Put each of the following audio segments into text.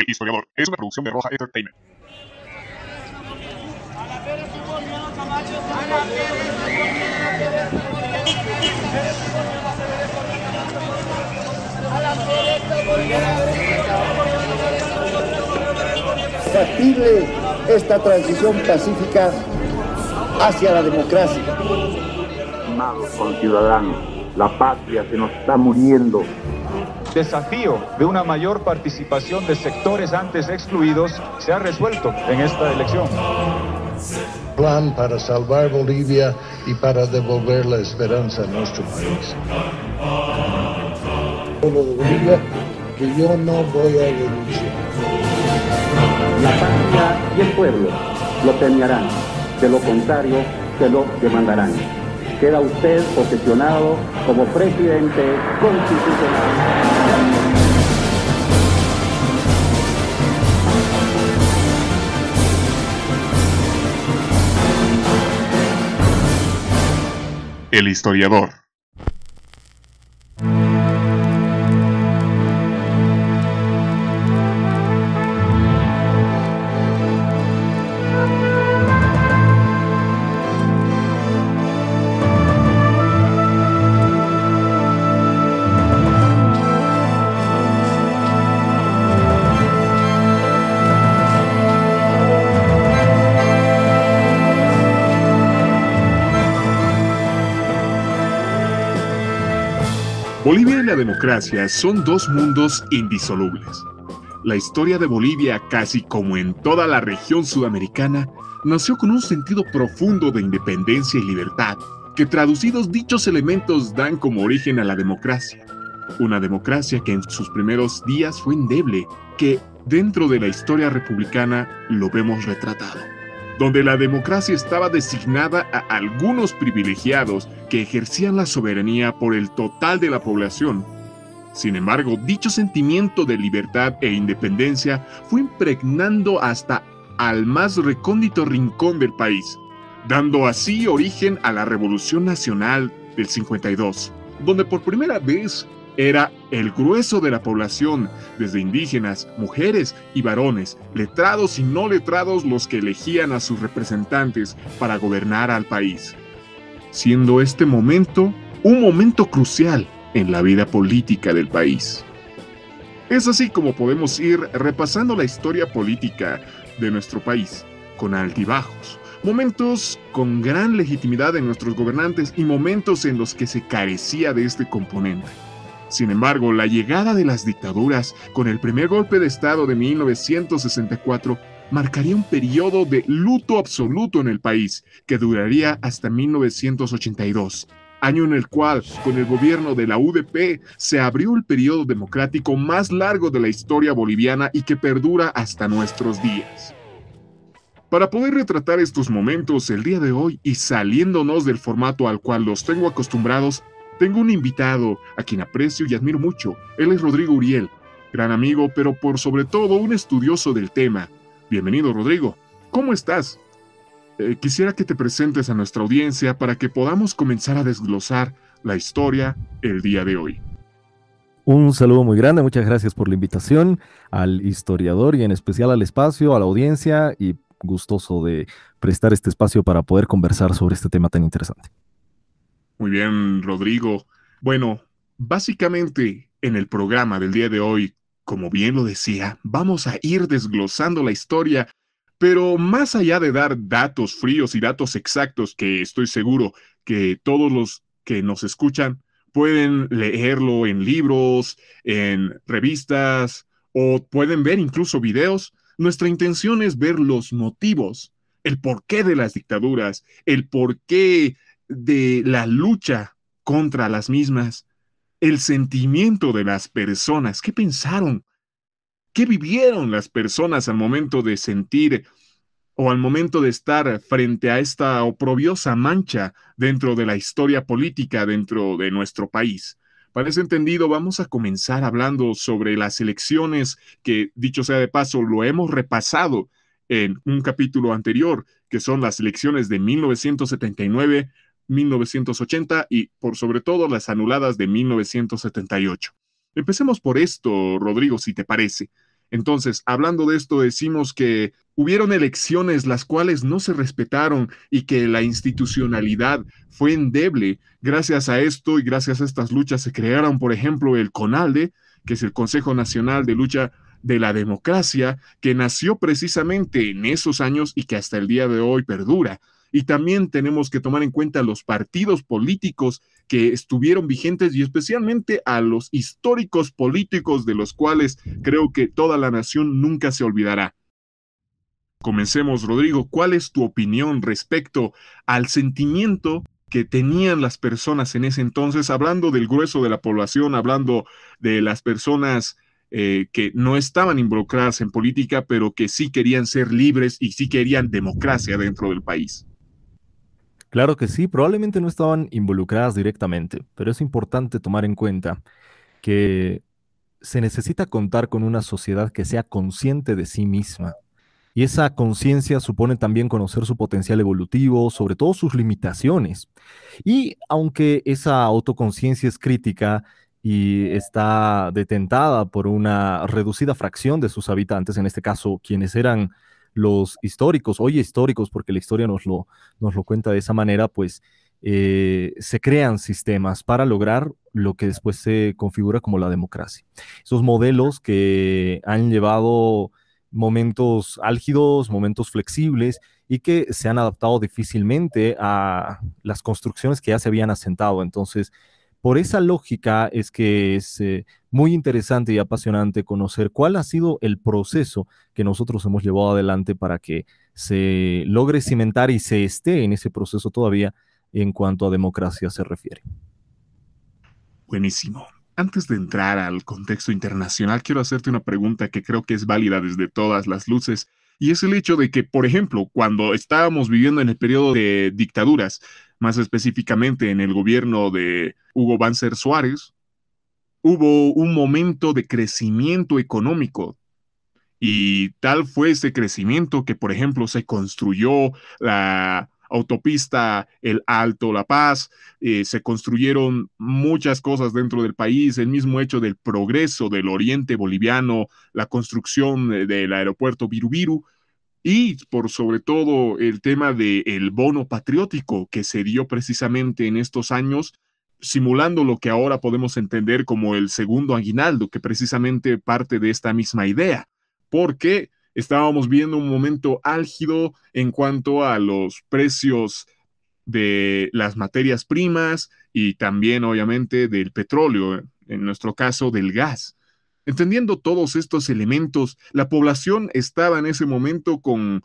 El Historiador es una producción de Roja Entertainment. factible esta transición pacífica hacia la democracia. Amados conciudadanos, la patria se nos está muriendo. Desafío de una mayor participación de sectores antes excluidos se ha resuelto en esta elección. Plan para salvar Bolivia y para devolver la esperanza a nuestro país. Pueblo de Bolivia, que yo no voy a renunciar. La patria y el pueblo lo premiarán. De lo contrario, se lo demandarán. Queda usted posesionado como presidente constitucional. El Historiador. Bolivia y la democracia son dos mundos indisolubles. La historia de Bolivia, casi como en toda la región sudamericana, nació con un sentido profundo de independencia y libertad, que traducidos dichos elementos dan como origen a la democracia. Una democracia que en sus primeros días fue endeble, que dentro de la historia republicana lo vemos retratado donde la democracia estaba designada a algunos privilegiados que ejercían la soberanía por el total de la población. Sin embargo, dicho sentimiento de libertad e independencia fue impregnando hasta al más recóndito rincón del país, dando así origen a la Revolución Nacional del 52, donde por primera vez era el grueso de la población, desde indígenas, mujeres y varones, letrados y no letrados los que elegían a sus representantes para gobernar al país, siendo este momento un momento crucial en la vida política del país. Es así como podemos ir repasando la historia política de nuestro país, con altibajos, momentos con gran legitimidad en nuestros gobernantes y momentos en los que se carecía de este componente. Sin embargo, la llegada de las dictaduras con el primer golpe de Estado de 1964 marcaría un periodo de luto absoluto en el país, que duraría hasta 1982, año en el cual, con el gobierno de la UDP, se abrió el periodo democrático más largo de la historia boliviana y que perdura hasta nuestros días. Para poder retratar estos momentos el día de hoy y saliéndonos del formato al cual los tengo acostumbrados, tengo un invitado a quien aprecio y admiro mucho. Él es Rodrigo Uriel, gran amigo, pero por sobre todo un estudioso del tema. Bienvenido, Rodrigo. ¿Cómo estás? Eh, quisiera que te presentes a nuestra audiencia para que podamos comenzar a desglosar la historia el día de hoy. Un saludo muy grande, muchas gracias por la invitación al historiador y en especial al espacio, a la audiencia y gustoso de prestar este espacio para poder conversar sobre este tema tan interesante. Muy bien, Rodrigo. Bueno, básicamente en el programa del día de hoy, como bien lo decía, vamos a ir desglosando la historia, pero más allá de dar datos fríos y datos exactos que estoy seguro que todos los que nos escuchan pueden leerlo en libros, en revistas o pueden ver incluso videos, nuestra intención es ver los motivos, el porqué de las dictaduras, el porqué de la lucha contra las mismas, el sentimiento de las personas, qué pensaron, qué vivieron las personas al momento de sentir o al momento de estar frente a esta oprobiosa mancha dentro de la historia política dentro de nuestro país. Para ese entendido, vamos a comenzar hablando sobre las elecciones que, dicho sea de paso, lo hemos repasado en un capítulo anterior, que son las elecciones de 1979, 1980 y por sobre todo las anuladas de 1978. Empecemos por esto, Rodrigo, si te parece. Entonces, hablando de esto, decimos que hubieron elecciones las cuales no se respetaron y que la institucionalidad fue endeble. Gracias a esto y gracias a estas luchas se crearon, por ejemplo, el CONALDE, que es el Consejo Nacional de Lucha de la Democracia, que nació precisamente en esos años y que hasta el día de hoy perdura. Y también tenemos que tomar en cuenta los partidos políticos que estuvieron vigentes y especialmente a los históricos políticos de los cuales creo que toda la nación nunca se olvidará. Comencemos, Rodrigo. ¿Cuál es tu opinión respecto al sentimiento que tenían las personas en ese entonces, hablando del grueso de la población, hablando de las personas eh, que no estaban involucradas en política, pero que sí querían ser libres y sí querían democracia dentro del país? Claro que sí, probablemente no estaban involucradas directamente, pero es importante tomar en cuenta que se necesita contar con una sociedad que sea consciente de sí misma. Y esa conciencia supone también conocer su potencial evolutivo, sobre todo sus limitaciones. Y aunque esa autoconciencia es crítica y está detentada por una reducida fracción de sus habitantes, en este caso quienes eran los históricos, oye históricos, porque la historia nos lo, nos lo cuenta de esa manera, pues eh, se crean sistemas para lograr lo que después se configura como la democracia. Esos modelos que han llevado momentos álgidos, momentos flexibles y que se han adaptado difícilmente a las construcciones que ya se habían asentado. Entonces, por esa lógica es que es eh, muy interesante y apasionante conocer cuál ha sido el proceso que nosotros hemos llevado adelante para que se logre cimentar y se esté en ese proceso todavía en cuanto a democracia se refiere. Buenísimo. Antes de entrar al contexto internacional, quiero hacerte una pregunta que creo que es válida desde todas las luces, y es el hecho de que, por ejemplo, cuando estábamos viviendo en el periodo de dictaduras, más específicamente en el gobierno de Hugo Banzer Suárez, hubo un momento de crecimiento económico. Y tal fue ese crecimiento que, por ejemplo, se construyó la autopista El Alto La Paz, eh, se construyeron muchas cosas dentro del país, el mismo hecho del progreso del oriente boliviano, la construcción del aeropuerto Virubiru, y por sobre todo el tema del bono patriótico que se dio precisamente en estos años, simulando lo que ahora podemos entender como el segundo aguinaldo, que precisamente parte de esta misma idea, porque estábamos viendo un momento álgido en cuanto a los precios de las materias primas y también obviamente del petróleo, en nuestro caso del gas. Entendiendo todos estos elementos, la población estaba en ese momento con,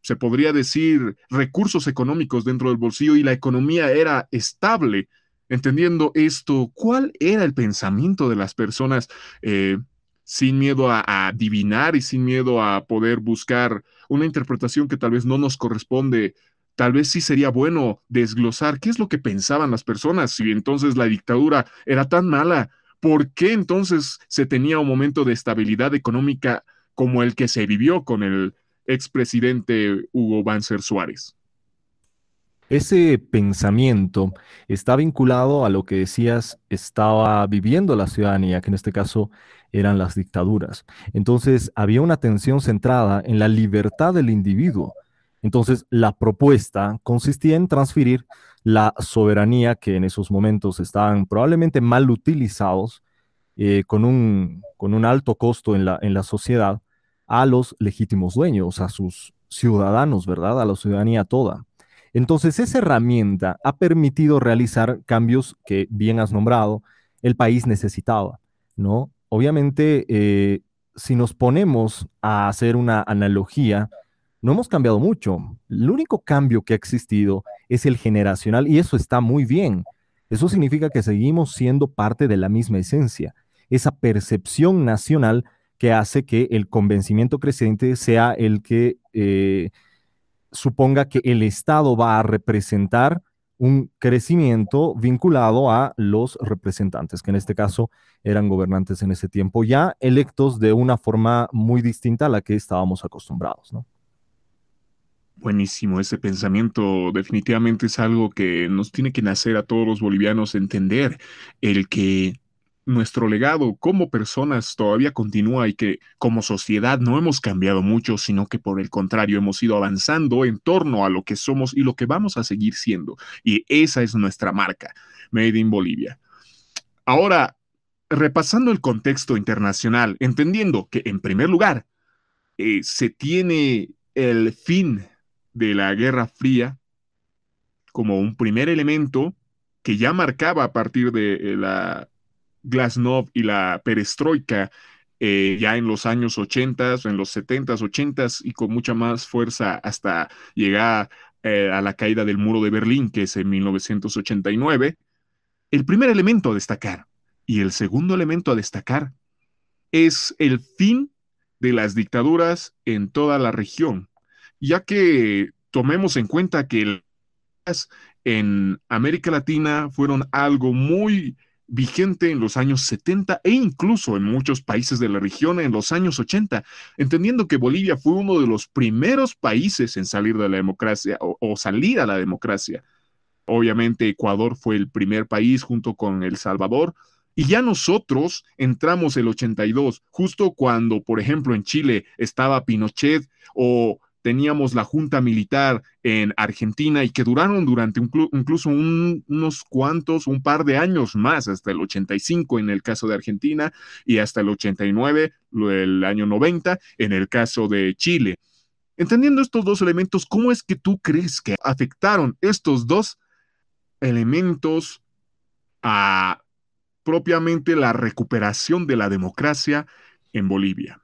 se podría decir, recursos económicos dentro del bolsillo y la economía era estable. Entendiendo esto, ¿cuál era el pensamiento de las personas eh, sin miedo a, a, adivinar y sin miedo a poder buscar una interpretación que tal vez no nos corresponde? Tal vez sí sería bueno desglosar qué es lo que pensaban las personas si entonces la dictadura era tan mala ¿por qué entonces se tenía un momento de estabilidad económica como el que se vivió con el expresidente Hugo Banzer Suárez? Ese pensamiento está vinculado a lo que decías estaba viviendo la ciudadanía, que en este caso eran las dictaduras. Entonces había una atención centrada en la libertad del individuo. Entonces la propuesta consistía en transferir la soberanía que en esos momentos estaban probablemente mal utilizados eh, con, un, con un alto costo en la, en la sociedad a los legítimos dueños, a sus ciudadanos, ¿verdad? A la ciudadanía toda. Entonces, esa herramienta ha permitido realizar cambios que, bien has nombrado, el país necesitaba, ¿no? Obviamente, eh, si nos ponemos a hacer una analogía, no hemos cambiado mucho. El único cambio que ha existido es el generacional y eso está muy bien. Eso significa que seguimos siendo parte de la misma esencia, esa percepción nacional que hace que el convencimiento creciente sea el que eh, suponga que el Estado va a representar un crecimiento vinculado a los representantes, que en este caso eran gobernantes en ese tiempo, ya electos de una forma muy distinta a la que estábamos acostumbrados. ¿no? Buenísimo, ese pensamiento definitivamente es algo que nos tiene que nacer a todos los bolivianos entender, el que nuestro legado como personas todavía continúa y que como sociedad no hemos cambiado mucho, sino que por el contrario hemos ido avanzando en torno a lo que somos y lo que vamos a seguir siendo. Y esa es nuestra marca, Made in Bolivia. Ahora, repasando el contexto internacional, entendiendo que en primer lugar eh, se tiene el fin de la Guerra Fría como un primer elemento que ya marcaba a partir de eh, la Glasnost y la perestroika eh, ya en los años 80, en los 70, 80 y con mucha más fuerza hasta llegar eh, a la caída del muro de Berlín, que es en 1989, el primer elemento a destacar y el segundo elemento a destacar es el fin de las dictaduras en toda la región, ya que tomemos en cuenta que en América Latina fueron algo muy vigente en los años 70 e incluso en muchos países de la región en los años 80, entendiendo que Bolivia fue uno de los primeros países en salir de la democracia o, salir a la democracia. Obviamente Ecuador fue el primer país junto con El Salvador, y ya nosotros entramos el 82, justo cuando, por ejemplo, en Chile estaba Pinochet o teníamos la junta militar en Argentina y que duraron durante incluso unos cuantos, un par de años más, hasta el 85 en el caso de Argentina y hasta el 89, el año 90 en el caso de Chile. Entendiendo estos dos elementos, ¿cómo es que tú crees que afectaron estos dos elementos a propiamente la recuperación de la democracia en Bolivia?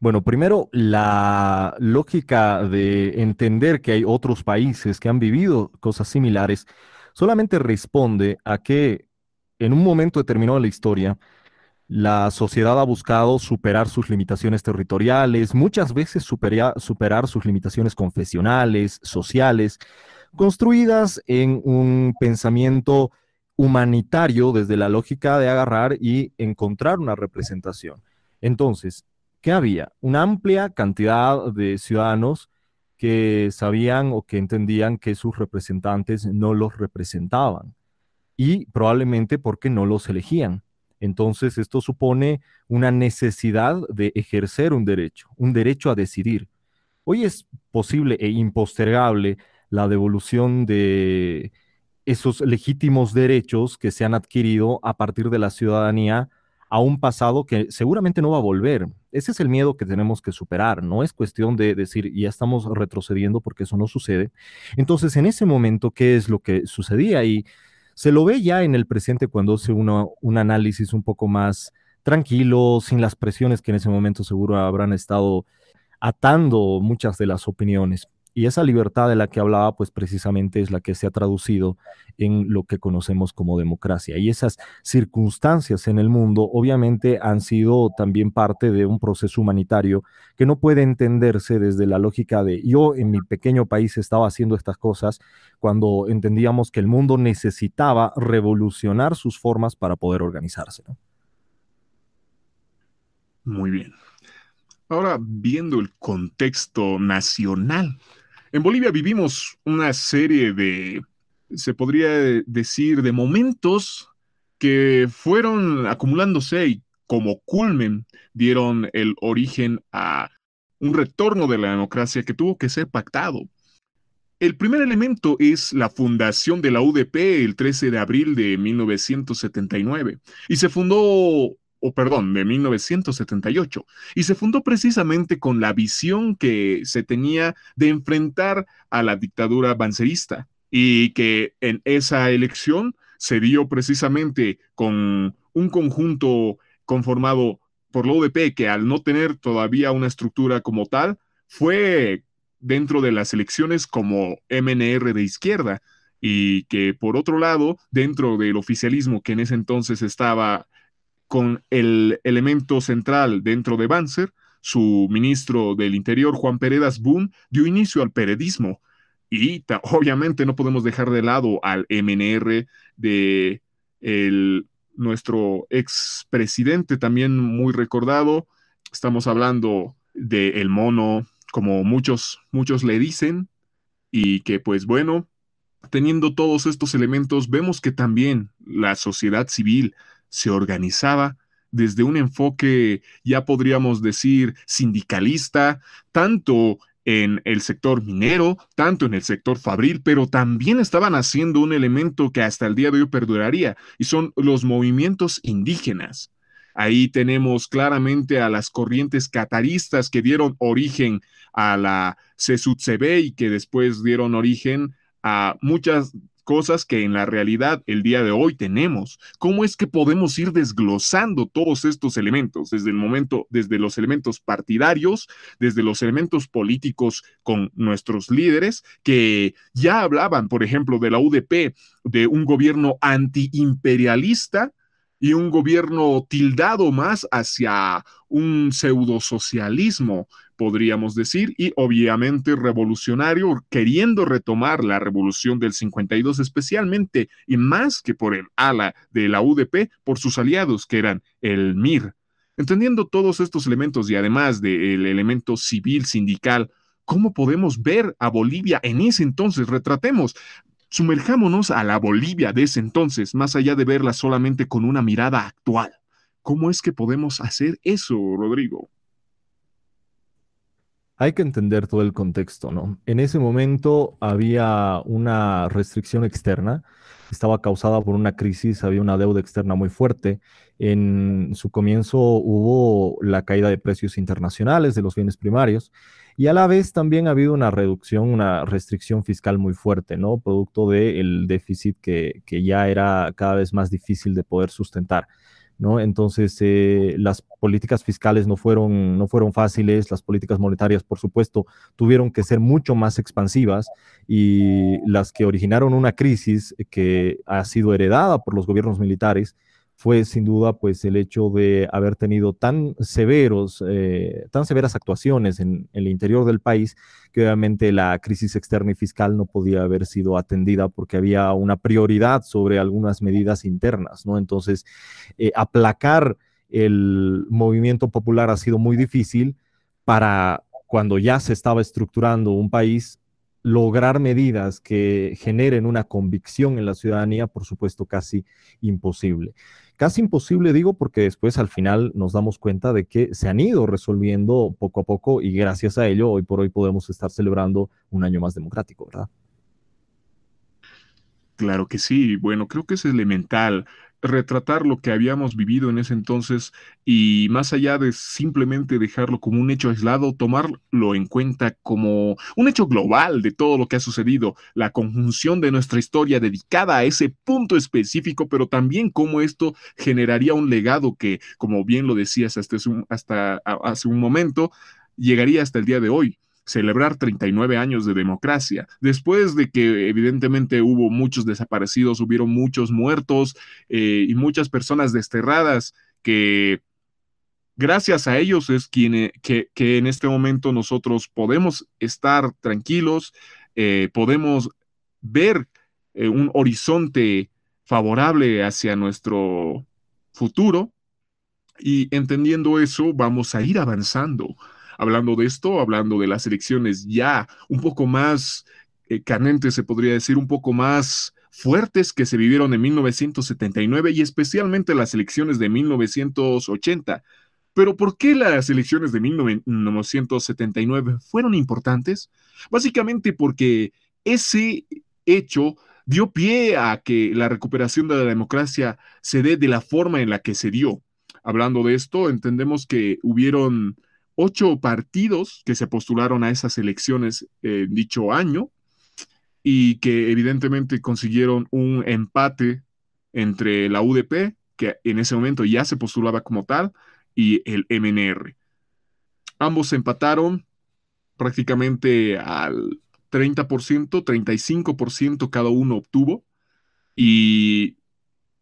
Bueno, primero, la lógica de entender que hay otros países que han vivido cosas similares solamente responde a que en un momento determinado de la historia, la sociedad ha buscado superar sus limitaciones territoriales, muchas veces superar sus limitaciones confesionales, sociales, construidas en un pensamiento humanitario desde la lógica de agarrar y encontrar una representación. Entonces, ¿qué había? Una amplia cantidad de ciudadanos que sabían o que entendían que sus representantes no los representaban y probablemente porque no los elegían. Entonces, esto supone una necesidad de ejercer un derecho, un derecho a decidir. Hoy es posible e impostergable la devolución de esos legítimos derechos que se han adquirido a partir de la ciudadanía a un pasado que seguramente no va a volver. Ese es el miedo que tenemos que superar. No es cuestión de decir, ya estamos retrocediendo porque eso no sucede. Entonces, en ese momento, ¿qué es lo que sucedía? Y se lo ve ya en el presente cuando hace uno, un análisis un poco más tranquilo, sin las presiones que en ese momento seguro habrán estado atando muchas de las opiniones. Y esa libertad de la que hablaba, pues precisamente es la que se ha traducido en lo que conocemos como democracia. Y esas circunstancias en el mundo obviamente han sido también parte de un proceso humanitario que no puede entenderse desde la lógica de yo en mi pequeño país estaba haciendo estas cosas cuando entendíamos que el mundo necesitaba revolucionar sus formas para poder organizarse. Muy bien. Ahora, viendo el contexto nacional en Bolivia vivimos una serie de, se podría decir, de momentos que fueron acumulándose y como culmen dieron el origen a un retorno de la democracia que tuvo que ser pactado. El primer elemento es la fundación de la UDP el 13 de abril de 1979 y se fundó o perdón, de 1978, y se fundó precisamente con la visión que se tenía de enfrentar a la dictadura bancerista y que en esa elección se dio precisamente con un conjunto conformado por la UDP que al no tener todavía una estructura como tal, fue dentro de las elecciones como MNR de izquierda y que por otro lado, dentro del oficialismo que en ese entonces estaba con el elemento central dentro de Banzer, su ministro del Interior, Juan Peredas Boone, dio inicio al periodismo. Y obviamente no podemos dejar de lado al MNR de el, nuestro expresidente, también muy recordado. Estamos hablando de el mono, como muchos, muchos le dicen, y que pues bueno, teniendo todos estos elementos, vemos que también la sociedad civil se organizaba desde un enfoque, ya podríamos decir, sindicalista, tanto en el sector minero, tanto en el sector fabril, pero también estaban haciendo un elemento que hasta el día de hoy perduraría, y son los movimientos indígenas. Ahí tenemos claramente a las corrientes cataristas que dieron origen a la CESUTCB y que después dieron origen a muchas cosas que en la realidad el día de hoy tenemos. ¿Cómo es que podemos ir desglosando todos estos elementos desde el momento, desde los elementos partidarios, desde los elementos políticos con nuestros líderes que ya hablaban, por ejemplo, de la UDP, de un gobierno antiimperialista y un gobierno tildado más hacia un pseudosocialismo, podríamos decir, y obviamente revolucionario, queriendo retomar la revolución del 52, especialmente y más que por el ala de la UDP, por sus aliados, que eran el MIR. Entendiendo todos estos elementos y además del elemento civil sindical, ¿cómo podemos ver a Bolivia en ese entonces? Retratemos, Sumerjámonos a la Bolivia de ese entonces, más allá de verla solamente con una mirada actual. ¿Cómo es que podemos hacer eso, Rodrigo? Hay que entender todo el contexto, ¿no? En ese momento había una restricción externa, estaba causada por una crisis, había una deuda externa muy fuerte. En su comienzo hubo la caída de precios internacionales de los bienes primarios y a la vez también ha habido una reducción, una restricción fiscal muy fuerte, ¿no? Producto del déficit que, que, ya era cada vez más difícil de poder sustentar, ¿no? Entonces, eh, las políticas fiscales no fueron, no fueron fáciles, las políticas monetarias, por supuesto, tuvieron que ser mucho más expansivas y las que originaron una crisis que ha sido heredada por los gobiernos militares, fue sin duda pues el hecho de haber tenido tan severos, eh, tan severas actuaciones en, el interior del país que obviamente la crisis externa y fiscal no podía haber sido atendida porque había una prioridad sobre algunas medidas internas, ¿no? Entonces, eh, aplacar el movimiento popular ha sido muy difícil para cuando ya se estaba estructurando un país lograr medidas que generen una convicción en la ciudadanía, por supuesto, casi imposible. Casi imposible, digo, porque después al final nos damos cuenta de que se han ido resolviendo poco a poco y gracias a ello hoy por hoy podemos estar celebrando un año más democrático, ¿verdad? Claro que sí. Bueno, creo que es elemental retratar lo que habíamos vivido en ese entonces y más allá de simplemente dejarlo como un hecho aislado, tomarlo en cuenta como un hecho global de todo lo que ha sucedido, la conjunción de nuestra historia dedicada a ese punto específico, pero también cómo esto generaría un legado que, como bien lo decías hasta, hasta hace un momento, llegaría hasta el día de hoy celebrar 39 años de democracia, después de que evidentemente hubo muchos desaparecidos, hubieron muchos muertos eh, y muchas personas desterradas que gracias a ellos es quien, que, en este momento nosotros podemos estar tranquilos, eh, podemos ver eh, un horizonte favorable hacia nuestro futuro. Y entendiendo eso vamos a ir avanzando hablando de esto, hablando de las elecciones ya un poco más eh, canentes, se podría decir, un poco más fuertes que se vivieron en 1979 y especialmente las elecciones de 1980. Pero ¿por qué las elecciones de 1979 fueron importantes? Básicamente porque ese hecho dio pie a que la recuperación de la democracia se dé de la forma en la que se dio. Hablando de esto, entendemos que hubieron ocho partidos que se postularon a esas elecciones en dicho año y que evidentemente consiguieron un empate entre la UDP, que en ese momento ya se postulaba como tal, y el MNR. Ambos empataron prácticamente al 30%, 35% cada uno obtuvo. Y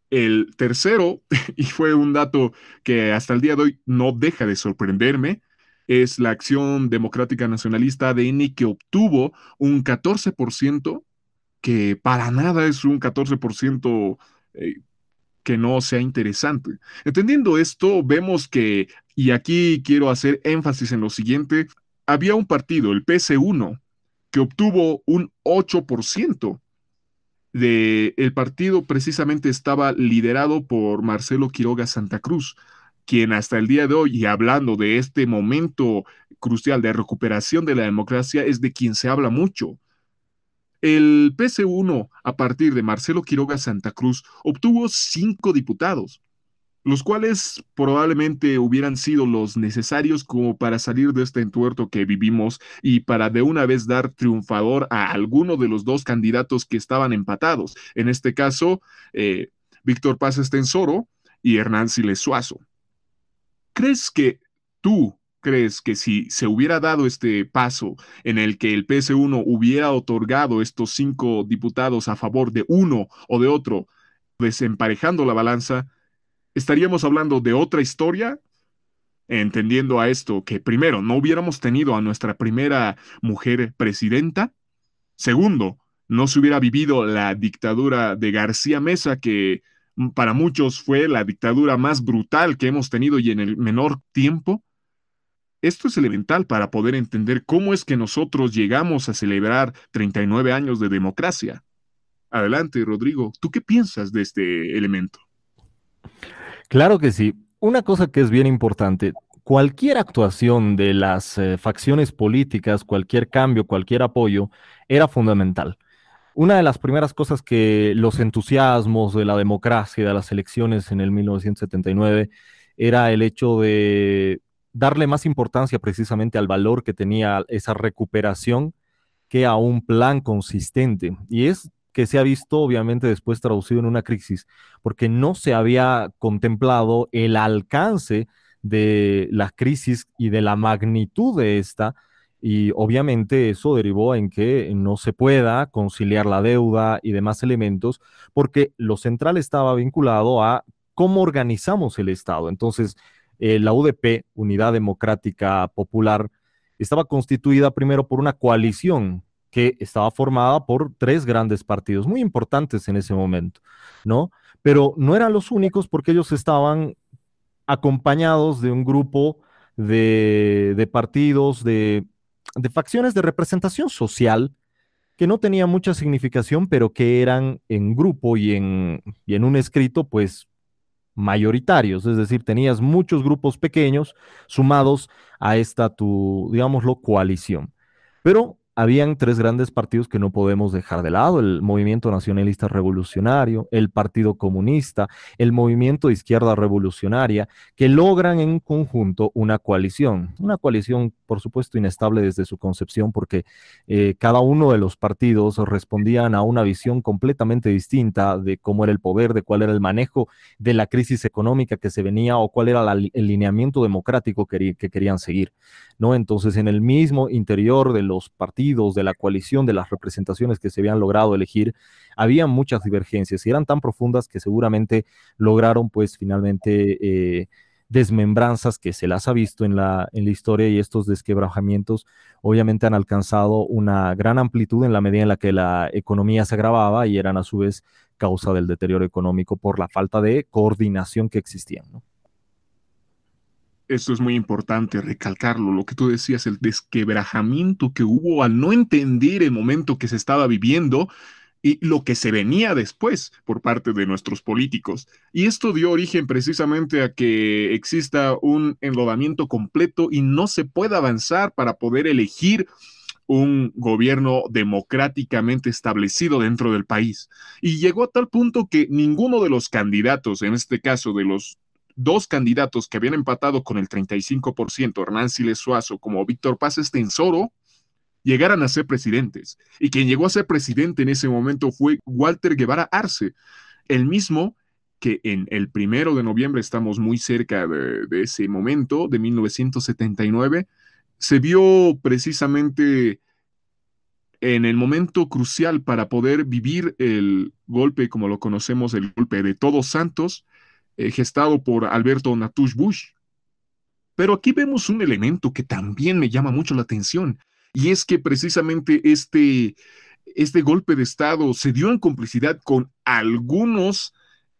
el tercero, y fue un dato que hasta el día de hoy no deja de sorprenderme, es la Acción Democrática Nacionalista ADN que obtuvo un 14%, que para nada es un 14% eh, que no sea interesante. Entendiendo esto, vemos que, y aquí quiero hacer énfasis en lo siguiente, había un partido, el PC1, que obtuvo un 8%. de, el partido precisamente estaba liderado por Marcelo Quiroga Santa Cruz, quien hasta el día de hoy, y hablando de este momento crucial de recuperación de la democracia, es de quien se habla mucho. El PC1, a partir de Marcelo Quiroga Santa Cruz, obtuvo cinco diputados, los cuales probablemente hubieran sido los necesarios como para salir de este entuerto que vivimos y para de una vez dar triunfador a alguno de los dos candidatos que estaban empatados. En este caso, eh, Víctor Paz Estensoro y Hernán Siles Suazo. ¿Crees que tú crees que si se hubiera dado este paso en el que el PS1 hubiera otorgado estos cinco diputados a favor de uno o de otro, desemparejando la balanza, estaríamos hablando de otra historia, entendiendo a esto que primero, no hubiéramos tenido a nuestra primera mujer presidenta, segundo, no se hubiera vivido la dictadura de García Mesa, que para muchos fue la dictadura más brutal que hemos tenido y en el menor tiempo. Esto es elemental para poder entender cómo es que nosotros llegamos a celebrar 39 años de democracia. Adelante, Rodrigo, ¿tú qué piensas de este elemento? Claro que sí. Una cosa que es bien importante, cualquier actuación de las eh, facciones políticas, cualquier cambio, cualquier apoyo, era fundamental. Una de las primeras cosas que los entusiasmos de la democracia, de las elecciones en el 1979, era el hecho de darle más importancia precisamente al valor que tenía esa recuperación que a un plan consistente. Y es que se ha visto obviamente después traducido en una crisis, porque no se había contemplado el alcance de la crisis y de la magnitud de esta, y obviamente eso derivó en que no se pueda conciliar la deuda y demás elementos, porque lo central estaba vinculado a cómo organizamos el Estado. Entonces, eh, la UDP, Unidad Democrática Popular, estaba constituida primero por una coalición que estaba formada por tres grandes partidos muy importantes en ese momento, ¿no? Pero no eran los únicos porque ellos estaban acompañados de un grupo de, partidos, de, facciones de representación social que no tenían mucha significación, pero que eran en grupo y en, y en un escrito, pues mayoritarios, es decir, tenías muchos grupos pequeños sumados a esta tu, digámoslo, coalición. Pero habían tres grandes partidos que no podemos dejar de lado, el Movimiento Nacionalista Revolucionario, el Partido Comunista, el Movimiento de Izquierda Revolucionaria, que logran en conjunto una coalición, una coalición por supuesto inestable desde su concepción porque eh, cada uno de los partidos respondían a una visión completamente distinta de cómo era el poder, de cuál era el manejo de la crisis económica que se venía o cuál era el lineamiento democrático que, que querían seguir. ¿no? Entonces, en el mismo interior de los partidos, de la coalición, de las representaciones que se habían logrado elegir, había muchas divergencias y eran tan profundas que seguramente lograron, pues, finalmente eh, desmembranzas que se las ha visto en la, en la historia y estos desquebrajamientos obviamente han alcanzado una gran amplitud en la medida en la que la economía se agravaba y eran a su vez causa del deterioro económico por la falta de coordinación que existía. esto es muy importante recalcarlo, lo que tú decías, el desquebrajamiento que hubo al no entender el momento que se estaba viviendo y lo que se venía después por parte de nuestros políticos. Y esto dio origen precisamente a que exista un enlodamiento completo y no se pueda avanzar para poder elegir un gobierno democráticamente establecido dentro del país. Y llegó a tal punto que ninguno de los candidatos, en este caso de los dos candidatos que habían empatado con el 35%, Hernán Siles Suazo como Víctor Paz Estensoro, llegaran a ser presidentes. Y quien llegó a ser presidente en ese momento fue Walter Guevara Arce, el mismo que en el primero de noviembre, estamos muy cerca de, ese momento, de 1979, se vio precisamente en el momento crucial para poder vivir el golpe, como lo conocemos, el golpe de Todos Santos, eh, gestado por Alberto Natush Bush. Pero aquí vemos un elemento que también me llama mucho la atención, y es que precisamente este, este golpe de Estado se dio en complicidad con algunos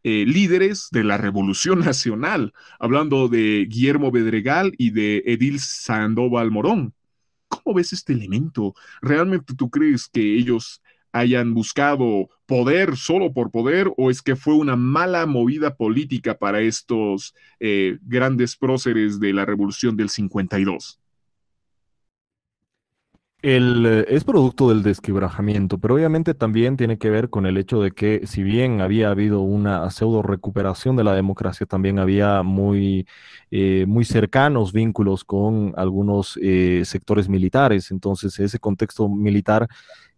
eh, líderes de la Revolución Nacional, hablando de Guillermo Bedregal y de Edil Sandoval Morón. ¿Cómo ves este elemento? ¿Realmente tú crees que ellos hayan buscado poder solo por poder o es que fue una mala movida política para estos eh, grandes próceres de la revolución del 52? El, eh, es producto del desquebrajamiento, pero obviamente también tiene que ver con el hecho de que si bien había habido una pseudo recuperación de la democracia, también había muy, eh, muy cercanos vínculos con algunos eh, sectores militares. Entonces, ese contexto militar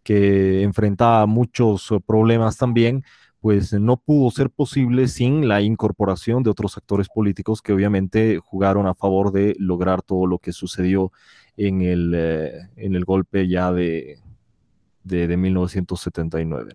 que enfrentaba muchos problemas también, pues no pudo ser posible sin la incorporación de otros actores políticos que obviamente jugaron a favor de lograr todo lo que sucedió en el, eh, en el golpe ya de, de, 1979.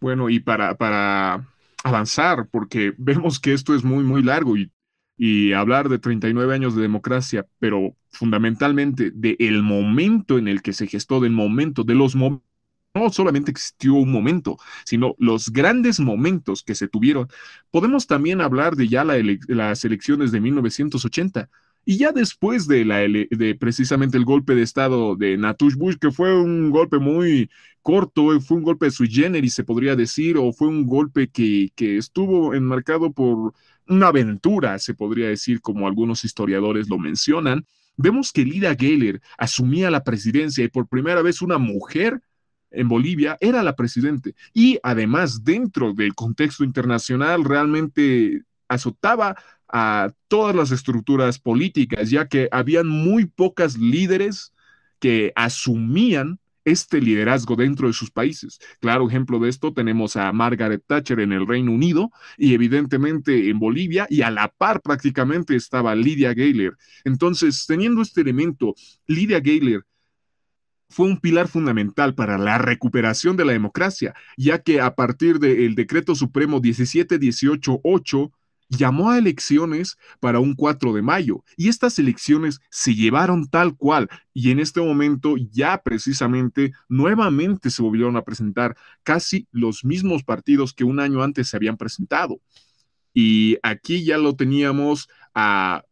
Bueno, y para, para avanzar, porque vemos que esto es muy, muy largo y, y hablar de 39 años de democracia, pero fundamentalmente de el momento en el que se gestó, del momento, de los momentos no solamente existió un momento, sino los grandes momentos que se tuvieron. Podemos también hablar de ya las elecciones de 1980, y ya después de, la, de precisamente el golpe de Estado de Natush Bush, que fue un golpe muy corto, fue un golpe sui generis, se podría decir, o fue un golpe que, que estuvo enmarcado por una aventura, se podría decir, como algunos historiadores lo mencionan, vemos que Lida Gayler asumía la presidencia y por primera vez una mujer en Bolivia era la presidente. Y además, dentro del contexto internacional, realmente azotaba a todas las estructuras políticas, ya que habían muy pocas líderes que asumían este liderazgo dentro de sus países. Claro ejemplo de esto tenemos a Margaret Thatcher en el Reino Unido y evidentemente en Bolivia y a la par prácticamente estaba Lydia Gayler. Entonces, teniendo este elemento, Lydia Gayler fue un pilar fundamental para la recuperación de la democracia, ya que a partir del decreto supremo 17188 llamó a elecciones para un 4 de mayo y estas elecciones se llevaron tal cual y en este momento ya precisamente nuevamente se volvieron a presentar casi los mismos partidos que un año antes se habían presentado. Y aquí ya lo teníamos a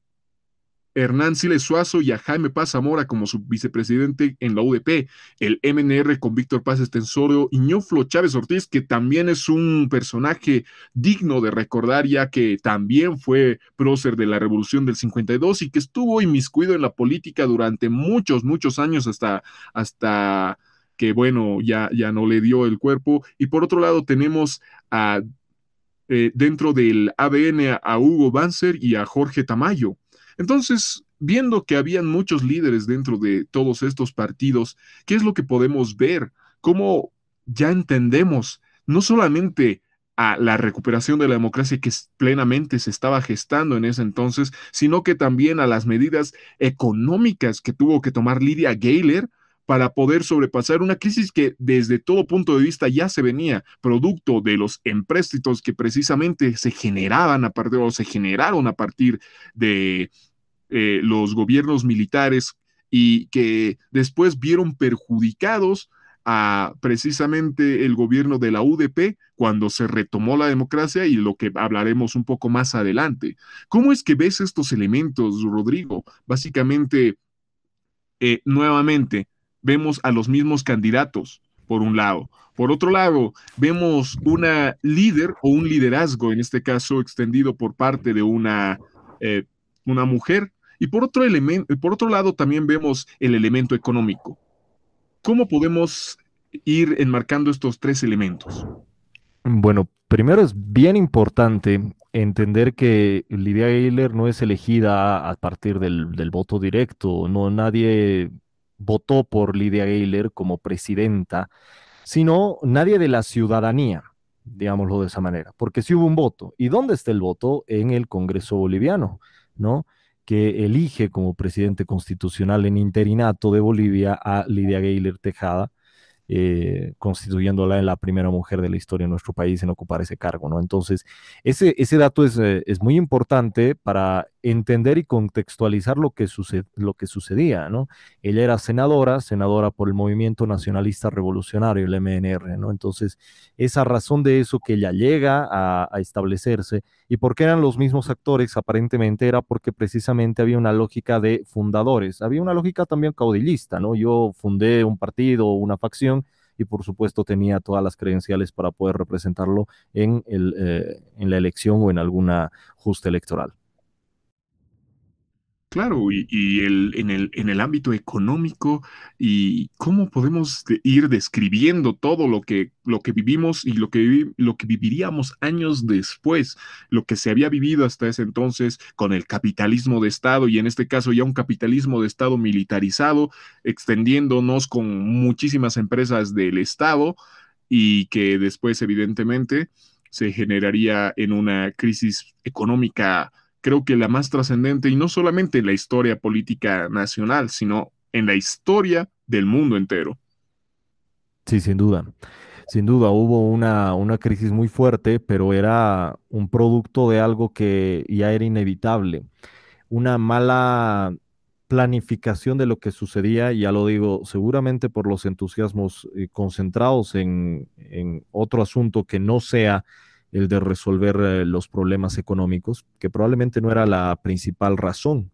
Hernán Siles Suazo y a Jaime Paz Zamora como su vicepresidente en la UDP, el MNR con Víctor Paz Estensorio y Ñoflo Chávez Ortiz, que también es un personaje digno de recordar, ya que también fue prócer de la Revolución del 52 y que estuvo inmiscuido en la política durante muchos, muchos años hasta, hasta que, bueno, ya, ya no le dio el cuerpo. Y por otro lado tenemos a, eh, dentro del ABN a Hugo Banzer y a Jorge Tamayo entonces, viendo que habían muchos líderes dentro de todos estos partidos, ¿qué es lo que podemos ver? ¿Cómo ya entendemos no solamente a la recuperación de la democracia que plenamente se estaba gestando en ese entonces, sino que también a las medidas económicas que tuvo que tomar Lidia Gayler para poder sobrepasar una crisis que desde todo punto de vista ya se venía, producto de los empréstitos que precisamente se generaban a partir o se generaron a partir de eh, los gobiernos militares y que después vieron perjudicados a precisamente el gobierno de la UDP cuando se retomó la democracia y lo que hablaremos un poco más adelante. ¿Cómo es que ves estos elementos, Rodrigo? Básicamente, eh, nuevamente, vemos a los mismos candidatos, por un lado. Por otro lado, vemos una líder o un liderazgo, en este caso extendido por parte de una, eh, una mujer. Y por otro, elemento, por otro lado, también vemos el elemento económico. ¿Cómo podemos ir enmarcando estos tres elementos? Bueno, primero es bien importante entender que Lidia Eiler no es elegida a partir del, del voto directo, no nadie votó por Lidia Gayler como presidenta, sino nadie de la ciudadanía, digámoslo de esa manera, porque sí hubo un voto. ¿Y dónde está el voto? En el Congreso boliviano, ¿no? Que elige como presidente constitucional en interinato de Bolivia a Lidia Gayler Tejada, eh, constituyéndola en la primera mujer de la historia de nuestro país en ocupar ese cargo, ¿no? Entonces, ese, ese dato es, eh, es muy importante para entender y contextualizar lo que, lo que sucedía, ¿no? Ella era senadora, senadora por el Movimiento Nacionalista Revolucionario, el MNR, ¿no? Entonces, esa razón de eso que ella llega a, establecerse y por qué eran los mismos actores, aparentemente era porque precisamente había una lógica de fundadores, había una lógica también caudillista, ¿no? Yo fundé un partido, una facción, y por supuesto tenía todas las credenciales para poder representarlo en, eh, en la elección o en alguna justa electoral. Claro, y, el, en, el, en el ámbito económico y cómo podemos ir describiendo todo lo que, lo que vivimos y lo que, lo que viviríamos años después, lo que se había vivido hasta ese entonces con el capitalismo de Estado y en este caso ya un capitalismo de Estado militarizado, extendiéndonos con muchísimas empresas del Estado y que después evidentemente se generaría en una crisis económica creo que la más trascendente, y no solamente en la historia política nacional, sino en la historia del mundo entero. Sí, sin duda. Sin duda, hubo una, una crisis muy fuerte, pero era un producto de algo que ya era inevitable. Una mala planificación de lo que sucedía, ya lo digo, seguramente por los entusiasmos eh, concentrados en, en otro asunto que no sea el de resolver eh, los problemas económicos, que probablemente no era la principal razón.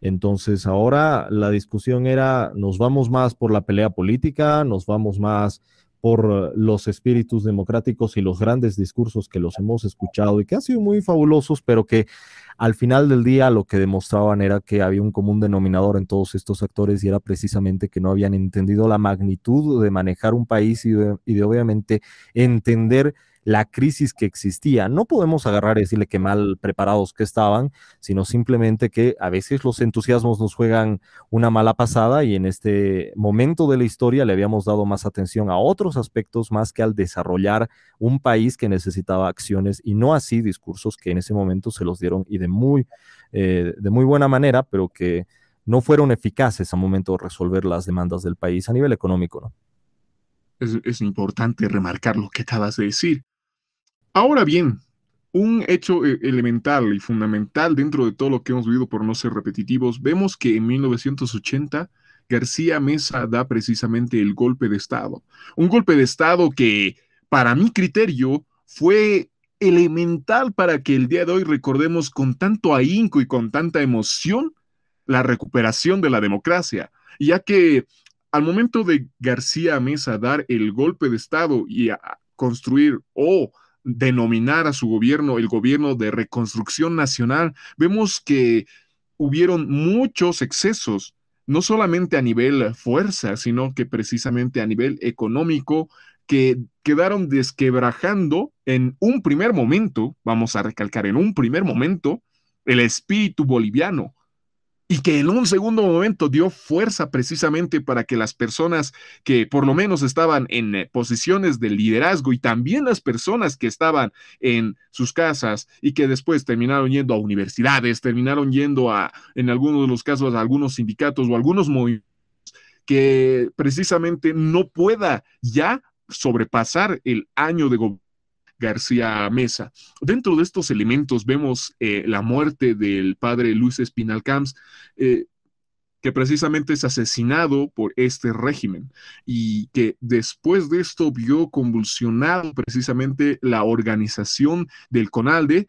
Entonces ahora la discusión era, nos vamos más por la pelea política, nos vamos más por los espíritus democráticos y los grandes discursos que los hemos escuchado y que han sido muy fabulosos, pero que al final del día lo que demostraban era que había un común denominador en todos estos actores y era precisamente que no habían entendido la magnitud de manejar un país y y de obviamente entender la crisis que existía. No podemos agarrar y decirle que mal preparados que estaban, sino simplemente que a veces los entusiasmos nos juegan una mala pasada y en este momento de la historia le habíamos dado más atención a otros aspectos más que al desarrollar un país que necesitaba acciones y no así discursos que en ese momento se los dieron y de muy, eh, de muy buena manera, pero que no fueron eficaces a momento de resolver las demandas del país a nivel económico. Es, es, importante remarcar lo que acabas de decir. Ahora bien, un hecho eh, elemental y fundamental dentro de todo lo que hemos vivido por no ser repetitivos, vemos que en 1980 García Mesa da precisamente el golpe de Estado. Un golpe de Estado que, para mi criterio, fue elemental para que el día de hoy recordemos con tanto ahínco y con tanta emoción la recuperación de la democracia, ya que al momento de García Mesa dar el golpe de Estado y a construir o denominar a su gobierno el gobierno de reconstrucción nacional, vemos que hubieron muchos excesos, no solamente a nivel fuerza, sino que precisamente a nivel económico, que quedaron desquebrajando en un primer momento, vamos a recalcar, en un primer momento, el espíritu boliviano, y que en un segundo momento dio fuerza precisamente para que las personas que por lo menos estaban en eh, posiciones de liderazgo y también las personas que estaban en sus casas y que después terminaron yendo a universidades, terminaron yendo a, en algunos de los casos, a algunos sindicatos o algunos movimientos, que precisamente no pueda ya sobrepasar el año de gobierno García Mesa. Dentro de estos elementos vemos eh, la muerte del padre Luis Espinal Camps, eh, que precisamente es asesinado por este régimen y que después de esto vio convulsionado precisamente la organización del CONALDE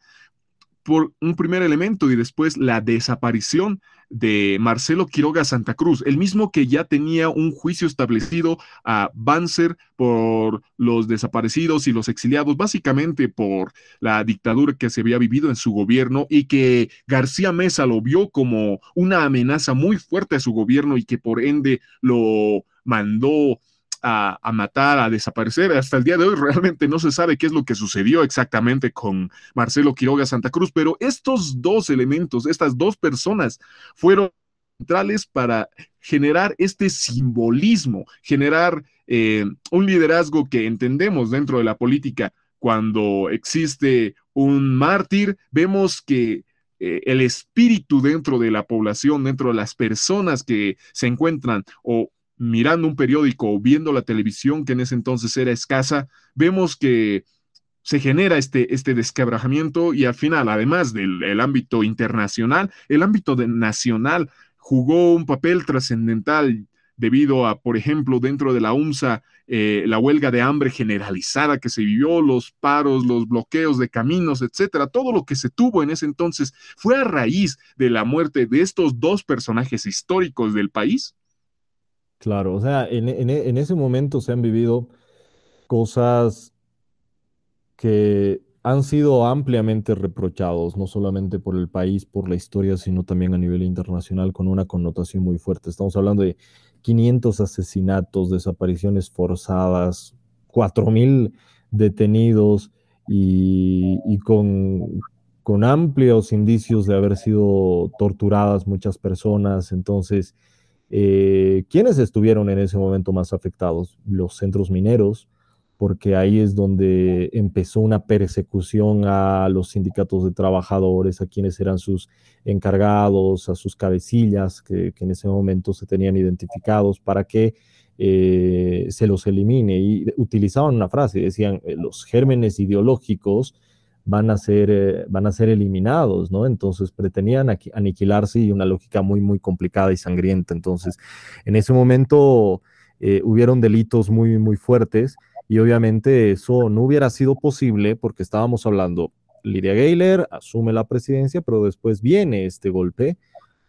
por un primer elemento y después la desaparición de Marcelo Quiroga Santa Cruz, el mismo que ya tenía un juicio establecido a Banzer por los desaparecidos y los exiliados, básicamente por la dictadura que se había vivido en su gobierno y que García Mesa lo vio como una amenaza muy fuerte a su gobierno y que por ende lo mandó a, matar, a desaparecer. Hasta el día de hoy realmente no se sabe qué es lo que sucedió exactamente con Marcelo Quiroga Santa Cruz, pero estos dos elementos, estas dos personas fueron centrales para generar este simbolismo, generar eh, un liderazgo que entendemos dentro de la política. Cuando existe un mártir, vemos que eh, el espíritu dentro de la población, dentro de las personas que se encuentran o mirando un periódico o viendo la televisión que en ese entonces era escasa, vemos que se genera este, este y al final, además del ámbito internacional, el ámbito nacional jugó un papel trascendental debido a, por ejemplo, dentro de la UMSA, eh, la huelga de hambre generalizada que se vivió, los paros, los bloqueos de caminos, etcétera, todo lo que se tuvo en ese entonces fue a raíz de la muerte de estos dos personajes históricos del país. Claro, o sea, en, ese momento se han vivido cosas que han sido ampliamente reprochados, no solamente por el país, por la historia, sino también a nivel internacional, con una connotación muy fuerte. Estamos hablando de 500 asesinatos, desapariciones forzadas, 4.000 detenidos y, con, con, amplios indicios de haber sido torturadas muchas personas. Entonces, eh, ¿quiénes estuvieron en ese momento más afectados? Los centros mineros, porque ahí es donde empezó una persecución a los sindicatos de trabajadores, a quienes eran sus encargados, a sus cabecillas, que, en ese momento se tenían identificados para que eh, se los elimine. Y utilizaban una frase, decían, eh, los gérmenes ideológicos van a ser, eh, van a ser eliminados, ¿no? Entonces pretendían aniquilarse y una lógica muy, muy complicada y sangrienta. Entonces, en ese momento hubieron delitos muy, muy fuertes y obviamente eso no hubiera sido posible porque estábamos hablando, Lidia Gayler asume la presidencia, pero después viene este golpe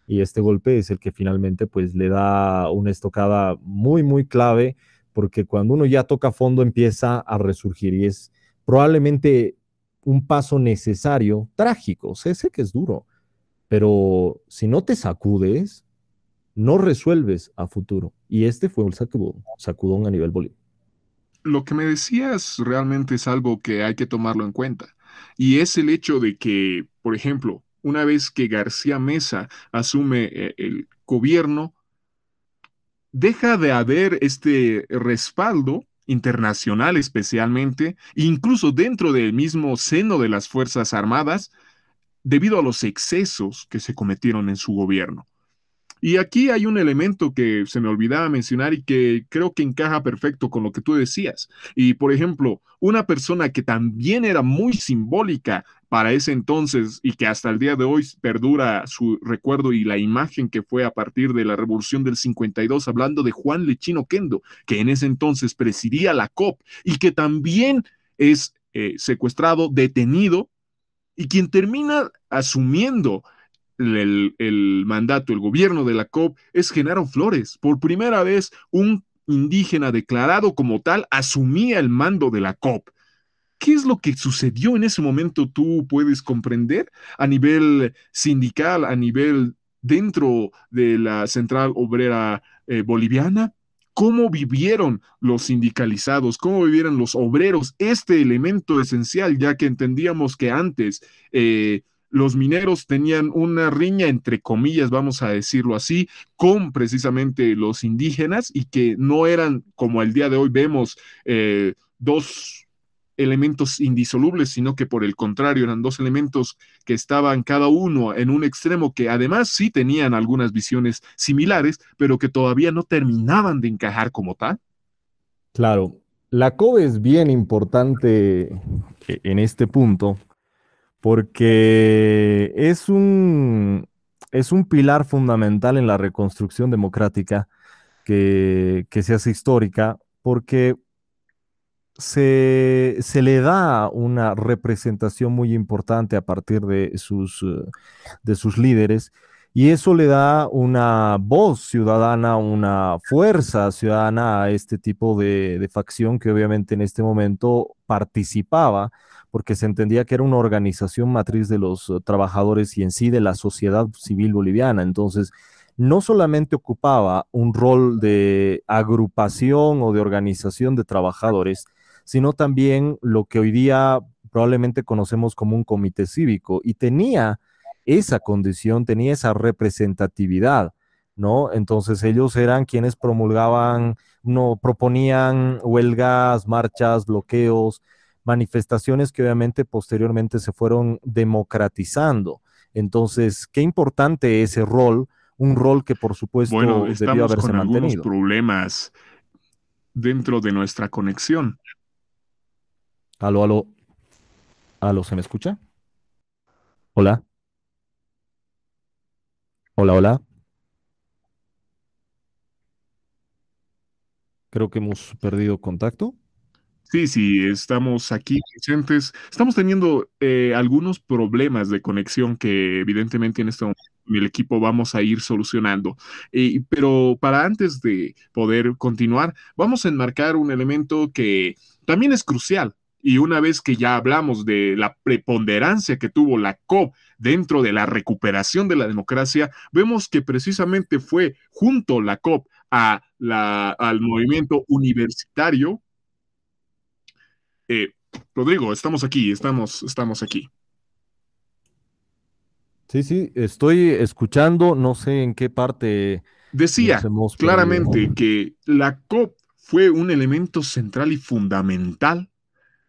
y este golpe es el que finalmente pues le da una estocada muy, muy clave porque cuando uno ya toca fondo empieza a resurgir y es probablemente un paso necesario, trágico, sé, sé que es duro, pero si no te sacudes, no resuelves a futuro. Y este fue un sacudón, sacudón a nivel Bolivia lo que me decías realmente es algo que hay que tomarlo en cuenta. Y es el hecho de que, por ejemplo, una vez que García Mesa asume eh, el gobierno, deja de haber este respaldo internacional especialmente, incluso dentro del mismo seno de las Fuerzas Armadas, debido a los excesos que se cometieron en su gobierno. Y aquí hay un elemento que se me olvidaba mencionar y que creo que encaja perfecto con lo que tú decías. Y por ejemplo, una persona que también era muy simbólica para ese entonces y que hasta el día de hoy perdura su recuerdo y la imagen que fue a partir de la revolución del 52, hablando de Juan Lechino Kendo, que en ese entonces presidía la COP y que también es eh, secuestrado, detenido y quien termina asumiendo el, mandato, el gobierno de la COP es Genaro Flores. Por primera vez, un indígena declarado como tal asumía el mando de la COP. ¿Qué es lo que sucedió en ese momento? ¿Tú puedes comprender a nivel sindical, a nivel dentro de la Central Obrera eh, Boliviana? ¿Cómo vivieron los sindicalizados? ¿Cómo vivieron los obreros este elemento esencial? Ya que entendíamos que antes eh, los mineros tenían una riña, entre comillas, vamos a decirlo así, con precisamente los indígenas y que no eran, como el día de hoy vemos, eh, dos elementos indisolubles, sino que por el contrario eran dos elementos que estaban cada uno en un extremo que además sí tenían algunas visiones similares, pero que todavía no terminaban de encajar como tal. Claro, la COVE es bien importante eh, en este punto porque es un, es un pilar fundamental en la reconstrucción democrática que, se hace histórica, porque se, le da una representación muy importante a partir de sus, de sus líderes y eso le da una voz ciudadana, una fuerza ciudadana a este tipo de, de facción que obviamente en este momento participaba porque se entendía que era una organización matriz de los eh, trabajadores y en sí de la sociedad civil boliviana. Entonces, no solamente ocupaba un rol de agrupación o de organización de trabajadores, sino también lo que hoy día probablemente conocemos como un comité cívico y tenía esa condición, tenía esa representatividad, ¿no? Entonces ellos eran quienes promulgaban, no proponían huelgas, marchas, bloqueos, manifestaciones que obviamente posteriormente se fueron democratizando. Entonces, qué importante ese rol, un rol que por supuesto bueno, debió haberse con algunos problemas dentro de nuestra conexión. Aló, aló. ¿Aló, se me escucha? Hola. Hola, hola. Creo que hemos perdido contacto. Sí, sí, estamos aquí presentes. Estamos teniendo eh, algunos problemas de conexión que evidentemente en este momento el equipo vamos a ir solucionando. Eh, pero para antes de poder continuar, vamos a enmarcar un elemento que también es crucial. Y una vez que ya hablamos de la preponderancia que tuvo la COP dentro de la recuperación de la democracia, vemos que precisamente fue junto la COP a la, al movimiento universitario eh, Rodrigo, estamos aquí, estamos, estamos aquí. Sí, sí, estoy escuchando, no sé en qué parte. Decía claramente que la COP fue un elemento central y fundamental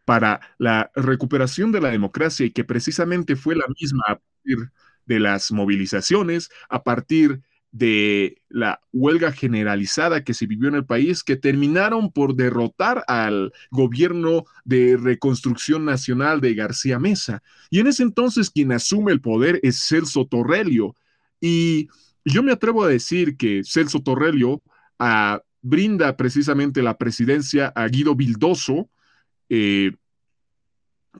para la recuperación de la democracia y que precisamente fue la misma a partir de las movilizaciones, a partir de la huelga generalizada que se vivió en el país, que terminaron por derrotar al gobierno de reconstrucción nacional de García Mesa. Y en ese entonces quien asume el poder es Celso Torrelio. Y yo me atrevo a decir que Celso Torrelio ah, brinda precisamente la presidencia a Guido Bildoso, eh,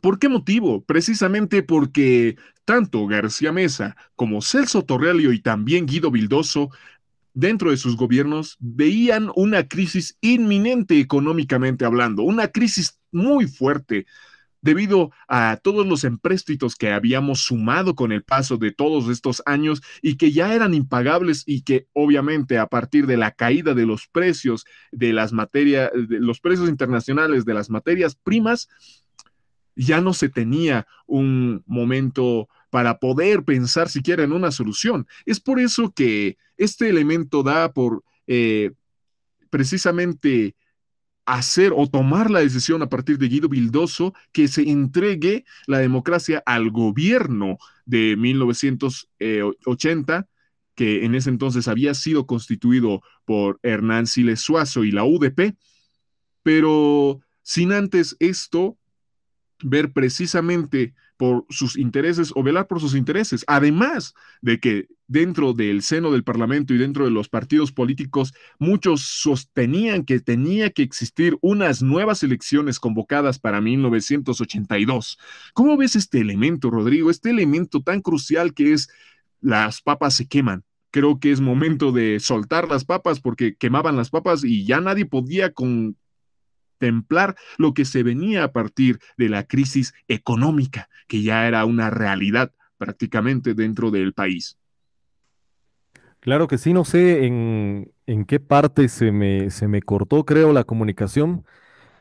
¿Por qué motivo? Precisamente porque tanto García Mesa como Celso Torrelio y también Guido Bildoso, dentro de sus gobiernos, veían una crisis inminente económicamente hablando, una crisis muy fuerte debido a todos los empréstitos que habíamos sumado con el paso de todos estos años y que ya eran impagables y que obviamente a partir de la caída de los precios de las materias, de los precios internacionales de las materias primas, ya no se tenía un momento para poder pensar siquiera en una solución. Es por eso que este elemento da por eh, precisamente hacer o tomar la decisión a partir de Guido Bildoso que se entregue la democracia al gobierno de 1980, que en ese entonces había sido constituido por Hernán Siles Suazo y la UDP, pero sin antes esto ver precisamente por sus intereses o velar por sus intereses. Además de que dentro del seno del Parlamento y dentro de los partidos políticos, muchos sostenían que tenía que existir unas nuevas elecciones convocadas para 1982. ¿Cómo ves este elemento, Rodrigo? Este elemento tan crucial que es las papas se queman. Creo que es momento de soltar las papas porque quemaban las papas y ya nadie podía con, templar lo que se venía a partir de la crisis económica, que ya era una realidad prácticamente dentro del país. Claro que sí, no sé en, en qué parte se me, se me cortó, creo, la comunicación,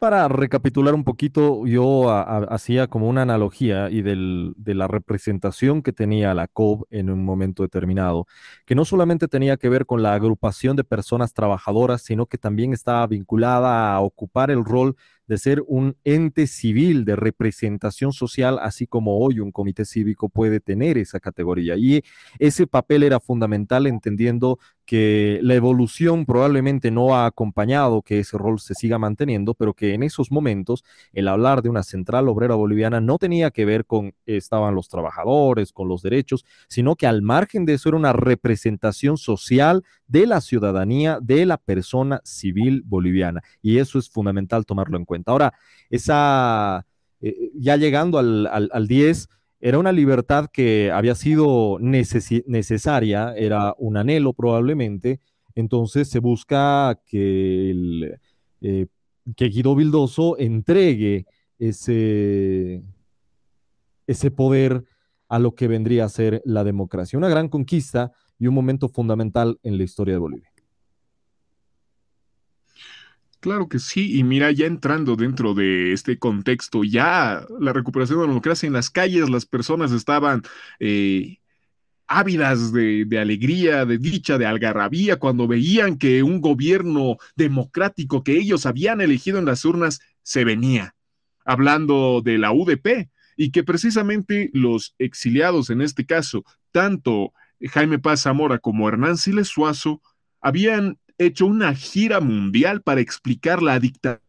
para recapitular un poquito, yo hacía como una analogía y de la representación que tenía la COB en un momento determinado, que no solamente tenía que ver con la agrupación de personas trabajadoras, sino que también estaba vinculada a ocupar el rol de ser un ente civil de representación social, así como hoy un comité cívico puede tener esa categoría. Y ese papel era fundamental entendiendo que la evolución probablemente no ha acompañado que ese rol se siga manteniendo, pero que en esos momentos el hablar de una central obrera boliviana no tenía que ver con estaban los trabajadores, con los derechos, sino que al margen de eso era una representación social de la ciudadanía, de la persona civil boliviana. Y eso es fundamental tomarlo en cuenta. Ahora, esa, eh, ya llegando al, al, 10, era una libertad que había sido necesaria, era un anhelo probablemente, entonces se busca que, eh, que Guido Vildoso entregue ese, ese poder a lo que vendría a ser la democracia. Una gran conquista y un momento fundamental en la historia de Bolivia. Claro que sí, y mira, ya entrando dentro de este contexto, ya la recuperación de la democracia en las calles, las personas estaban eh, ávidas de, de, alegría, de dicha, de algarabía, cuando veían que un gobierno democrático que ellos habían elegido en las urnas se venía, hablando de la UDP, y que precisamente los exiliados, en este caso, tanto Jaime Paz Zamora como Hernán Siles Suazo, habían hecho una gira mundial para explicar la dictadura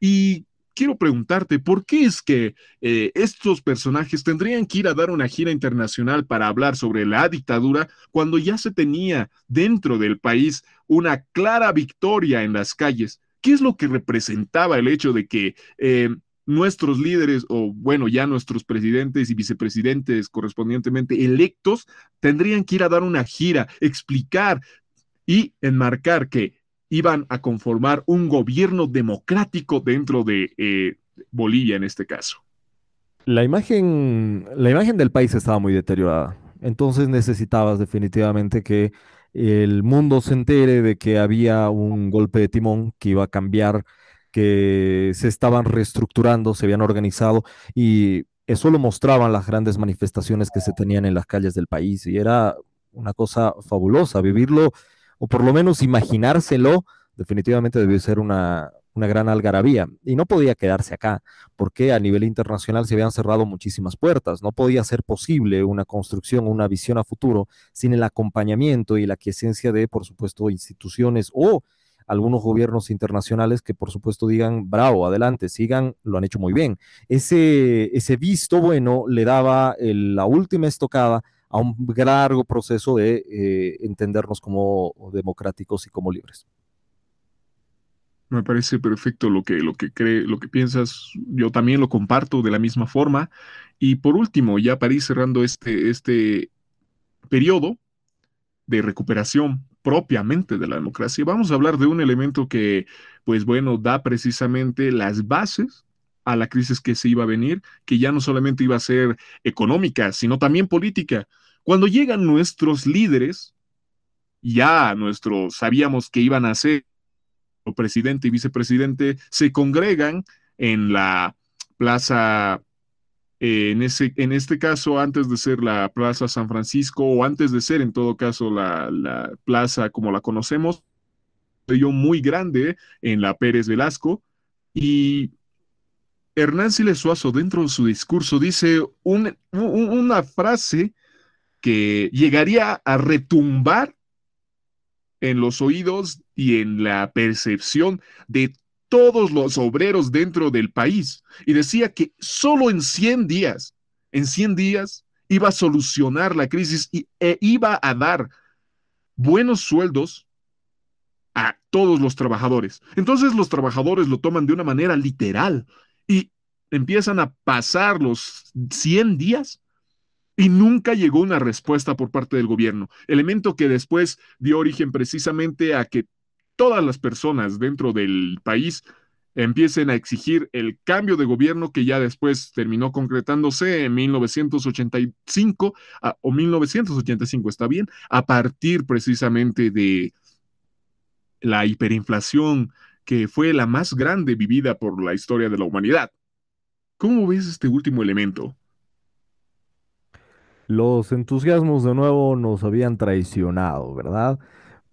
y quiero preguntarte, ¿por qué es que eh, estos personajes tendrían que ir a dar una gira internacional para hablar sobre la dictadura cuando ya se tenía dentro del país una clara victoria en las calles? ¿Qué es lo que representaba el hecho de que eh, nuestros líderes, o bueno, ya nuestros presidentes y vicepresidentes correspondientemente electos, tendrían que ir a dar una gira, explicar y enmarcar que iban a conformar un gobierno democrático dentro de eh, Bolivia en este caso. La imagen, la imagen del país estaba muy deteriorada. Entonces necesitabas definitivamente que el mundo se entere de que había un golpe de timón que iba a cambiar que se estaban reestructurando, se habían organizado y eso lo mostraban las grandes manifestaciones que se tenían en las calles del país y era una cosa fabulosa vivirlo o por lo menos imaginárselo, definitivamente debió ser una, una gran algarabía y no podía quedarse acá porque a nivel internacional se habían cerrado muchísimas puertas. No podía ser posible una construcción, una visión a futuro sin el acompañamiento y la quiesencia de, por supuesto, instituciones o algunos gobiernos internacionales que por supuesto digan, bravo, adelante, sigan, lo han hecho muy bien. Ese, ese visto bueno le daba la última estocada a un largo proceso de eh, entendernos como democráticos y como libres. Me parece perfecto lo que, lo que cree, lo que piensas. Yo también lo comparto de la misma forma. Y por último, ya para ir cerrando este, este periodo de recuperación propiamente de la democracia. Vamos a hablar de un elemento que, pues bueno, da precisamente las bases a la crisis que se iba a venir, que ya no solamente iba a ser económica, sino también política. Cuando llegan nuestros líderes, ya nuestros sabíamos que iban a ser presidente y vicepresidente, se congregan en la plaza eh, en, ese, en este caso, antes de ser la Plaza San Francisco o antes de ser en todo caso la, plaza como la conocemos, yo muy grande en la Pérez Velasco. Y Hernán Siles Suazo dentro de su discurso dice una frase que llegaría a retumbar en los oídos y en la percepción de todos los obreros dentro del país y decía que solo en 100 días, en 100 días iba a solucionar la crisis y, e iba a dar buenos sueldos a todos los trabajadores. Entonces los trabajadores lo toman de una manera literal y empiezan a pasar los 100 días y nunca llegó una respuesta por parte del gobierno, elemento que después dio origen precisamente a que todas las personas dentro del país empiecen a exigir el cambio de gobierno que ya después terminó concretándose en 1985 o 1985, está bien, a partir precisamente de la hiperinflación que fue la más grande vivida por la historia de la humanidad. ¿Cómo ves este último elemento? Los entusiasmos de nuevo nos habían traicionado, ¿verdad?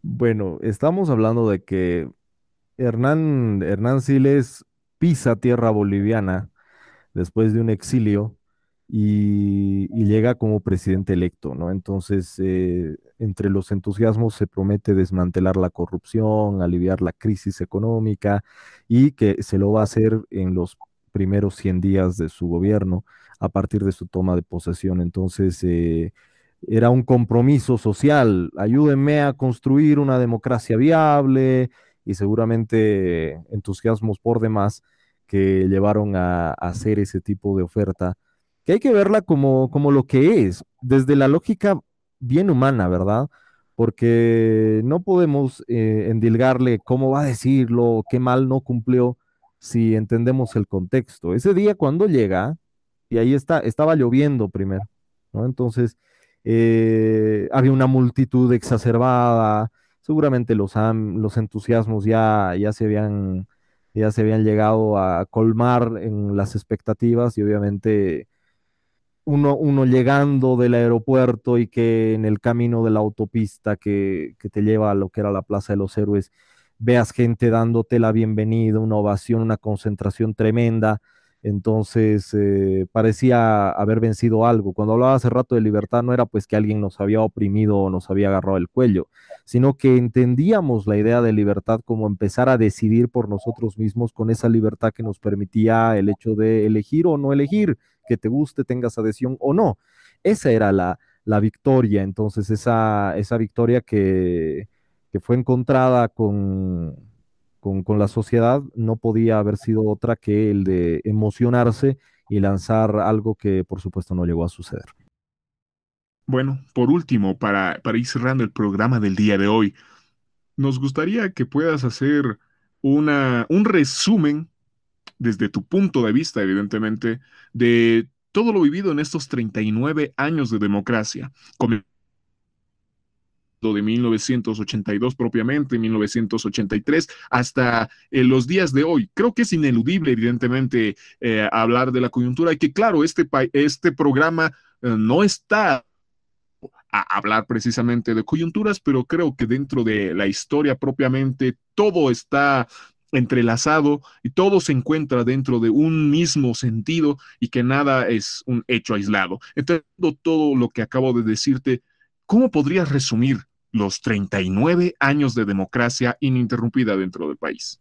Bueno, estamos hablando de que Hernán, Hernán Siles pisa tierra boliviana después de un exilio y, llega como presidente electo, ¿no? Entonces, eh, entre los entusiasmos se promete desmantelar la corrupción, aliviar la crisis económica y que se lo va a hacer en los primeros 100 días de su gobierno a partir de su toma de posesión. Entonces, eh, era un compromiso social, ayúdenme a construir una democracia viable y seguramente entusiasmos por demás que llevaron a, hacer ese tipo de oferta, que hay que verla como, como lo que es, desde la lógica bien humana, ¿verdad? Porque no podemos eh, endilgarle cómo va a decirlo, qué mal no cumplió, si entendemos el contexto. Ese día cuando llega, y ahí está, estaba lloviendo primero, ¿no? Entonces, eh, había una multitud exacerbada, seguramente los, los entusiasmos ya, ya, se habían, ya se habían llegado a colmar en las expectativas y obviamente uno, uno llegando del aeropuerto y que en el camino de la autopista que, que te lleva a lo que era la Plaza de los Héroes, veas gente dándote la bienvenida, una ovación, una concentración tremenda Entonces eh, parecía haber vencido algo. Cuando hablaba hace rato de libertad no era pues que alguien nos había oprimido o nos había agarrado el cuello, sino que entendíamos la idea de libertad como empezar a decidir por nosotros mismos con esa libertad que nos permitía el hecho de elegir o no elegir, que te guste, tengas adhesión o no. Esa era la, victoria, entonces esa, esa victoria que, que fue encontrada con con, la sociedad no podía haber sido otra que el de emocionarse y lanzar algo que por supuesto no llegó a suceder. Bueno, por último, para, para ir cerrando el programa del día de hoy, nos gustaría que puedas hacer una, un resumen desde tu punto de vista, evidentemente, de todo lo vivido en estos 39 años de democracia, de 1982 propiamente, 1983, hasta eh, los días de hoy. Creo que es ineludible, evidentemente, eh, hablar de la coyuntura y que, claro, este, este programa eh, no está a hablar precisamente de coyunturas, pero creo que dentro de la historia propiamente todo está entrelazado y todo se encuentra dentro de un mismo sentido y que nada es un hecho aislado. Entonces, todo lo que acabo de decirte, ¿cómo podrías resumir los 39 años de democracia ininterrumpida dentro del país.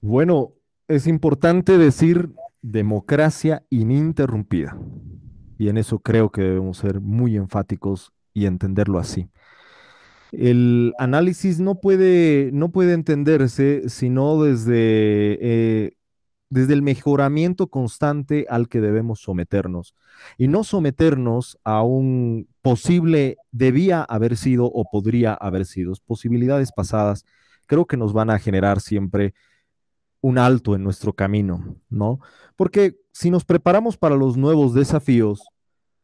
Bueno, es importante decir democracia ininterrumpida. Y en eso creo que debemos ser muy enfáticos y entenderlo así. El análisis no puede, no puede entenderse sino desde eh, desde el mejoramiento constante al que debemos someternos y no someternos a un posible debía haber sido o podría haber sido. Posibilidades pasadas creo que nos van a generar siempre un alto en nuestro camino, ¿no? Porque si nos preparamos para los nuevos desafíos,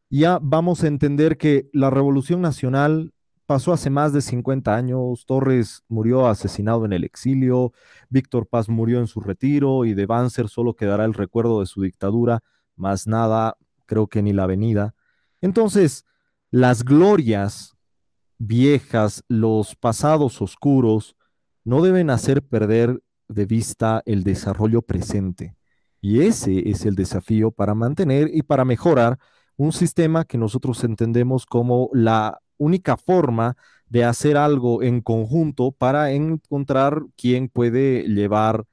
ya vamos a entender que la revolución nacional pasó hace más de 50 años, Torres murió asesinado en el exilio, Víctor Paz murió en su retiro y de Banzer solo quedará el recuerdo de su dictadura, más nada, creo que ni la venida. Entonces, las glorias viejas, los pasados oscuros, no deben hacer perder de vista el desarrollo presente. Y ese es el desafío para mantener y para mejorar un sistema que nosotros entendemos como la única forma de hacer algo en conjunto para encontrar quién puede llevar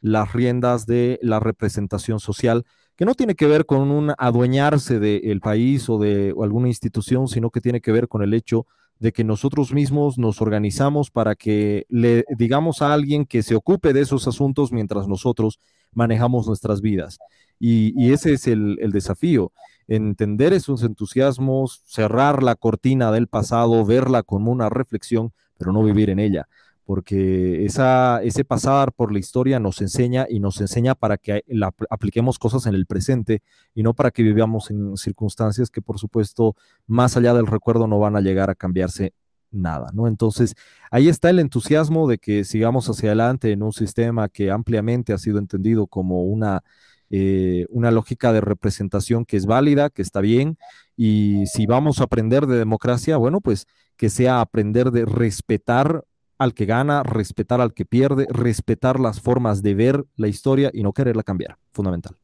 las riendas de la representación social, que no tiene que ver con un adueñarse del país o de alguna institución, sino que tiene que ver con el hecho de que nosotros mismos nos organizamos para que le digamos a alguien que se ocupe de esos asuntos mientras nosotros manejamos nuestras vidas. Y, ese es el, desafío entender esos entusiasmos, cerrar la cortina del pasado, verla como una reflexión, pero no vivir en ella, porque esa, ese pasar por la historia nos enseña y nos enseña para que apliquemos cosas en el presente y no para que vivamos en circunstancias que por supuesto más allá del recuerdo no van a llegar a cambiarse nada, ¿no? Entonces, ahí está el entusiasmo de que sigamos hacia adelante en un sistema que ampliamente ha sido entendido como una eh, una lógica de representación que es válida, que está bien, y si vamos a aprender de democracia, bueno, pues que sea aprender de respetar al que gana, respetar al que pierde, respetar las formas de ver la historia y no quererla cambiar, fundamental.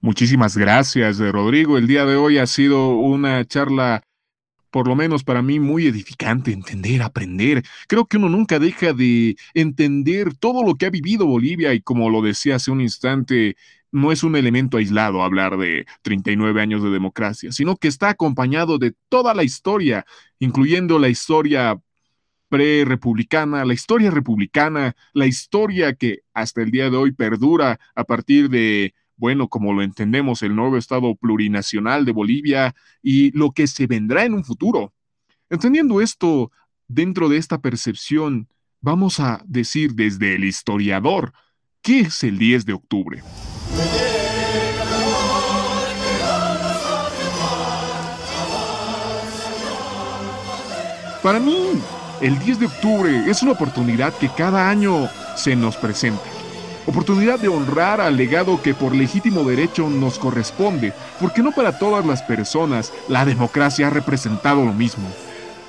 Muchísimas gracias, eh, Rodrigo. El día de hoy ha sido una charla por lo menos para mí, muy edificante entender, aprender. Creo que uno nunca deja de entender todo lo que ha vivido Bolivia y como lo decía hace un instante, no es un elemento aislado hablar de 39 años de democracia, sino que está acompañado de toda la historia, incluyendo la historia pre-republicana, la historia republicana, la historia que hasta el día de hoy perdura a partir de, bueno, como lo entendemos, el nuevo Estado plurinacional de Bolivia y lo que se vendrá en un futuro. Entendiendo esto, dentro de esta percepción, vamos a decir desde el historiador, ¿qué es el 10 de octubre? Para mí, el 10 de octubre es una oportunidad que cada año se nos presenta. Oportunidad de honrar al legado que por legítimo derecho nos corresponde, porque no para todas las personas la democracia ha representado lo mismo.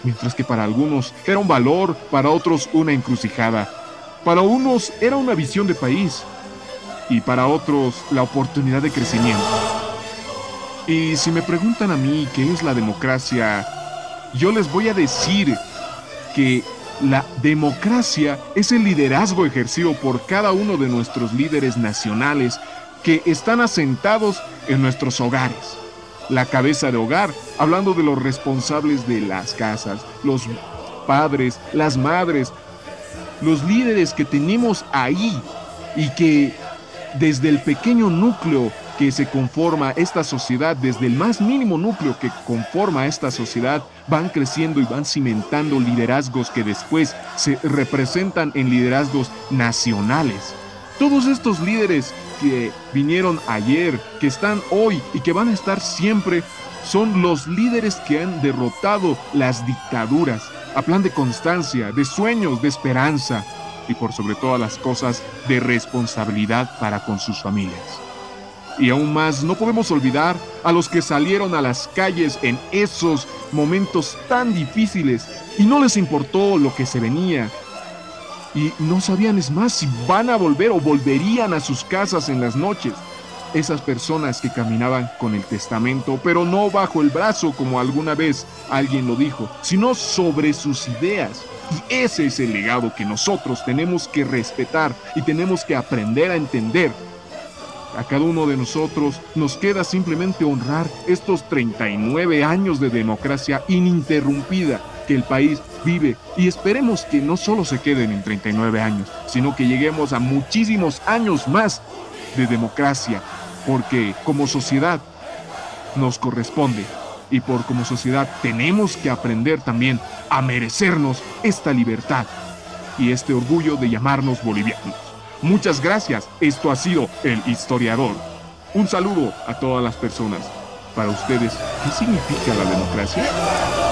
Mientras que para algunos era un valor, para otros una encrucijada. Para unos era una visión de país, y para otros la oportunidad de crecimiento. Y si me preguntan a mí qué es la democracia, yo les voy a decir que la democracia es el liderazgo ejercido por cada uno de nuestros líderes nacionales que están asentados en nuestros hogares. La cabeza de hogar, hablando de los responsables de las casas, los padres, las madres, los líderes que tenemos ahí y que desde el pequeño núcleo que se conforma esta sociedad, desde el más mínimo núcleo que conforma esta sociedad, van creciendo y van cimentando liderazgos que después se representan en liderazgos nacionales. Todos estos líderes que vinieron ayer, que están hoy y que van a estar siempre, son los líderes que han derrotado las dictaduras, a plan de constancia, de sueños, de esperanza y por sobre todas las cosas de responsabilidad para con sus familias. Y aún más, no podemos olvidar a los que salieron a las calles en esos momentos tan difíciles y no les importó lo que se venía. Y no sabían, es más, si van a volver o volverían a sus casas en las noches. Esas personas que caminaban con el testamento, pero no bajo el brazo como alguna vez alguien lo dijo, sino sobre sus ideas. Y ese es el legado que nosotros tenemos que respetar y tenemos que aprender a entender a cada uno de nosotros nos queda simplemente honrar estos 39 años de democracia ininterrumpida que el país vive y esperemos que no solo se queden en 39 años, sino que lleguemos a muchísimos años más de democracia, porque como sociedad nos corresponde y por como sociedad tenemos que aprender también a merecernos esta libertad y este orgullo de llamarnos bolivianos. Muchas gracias. Esto ha sido El Historiador. Un saludo a todas las personas. Para ustedes, ¿qué significa la democracia?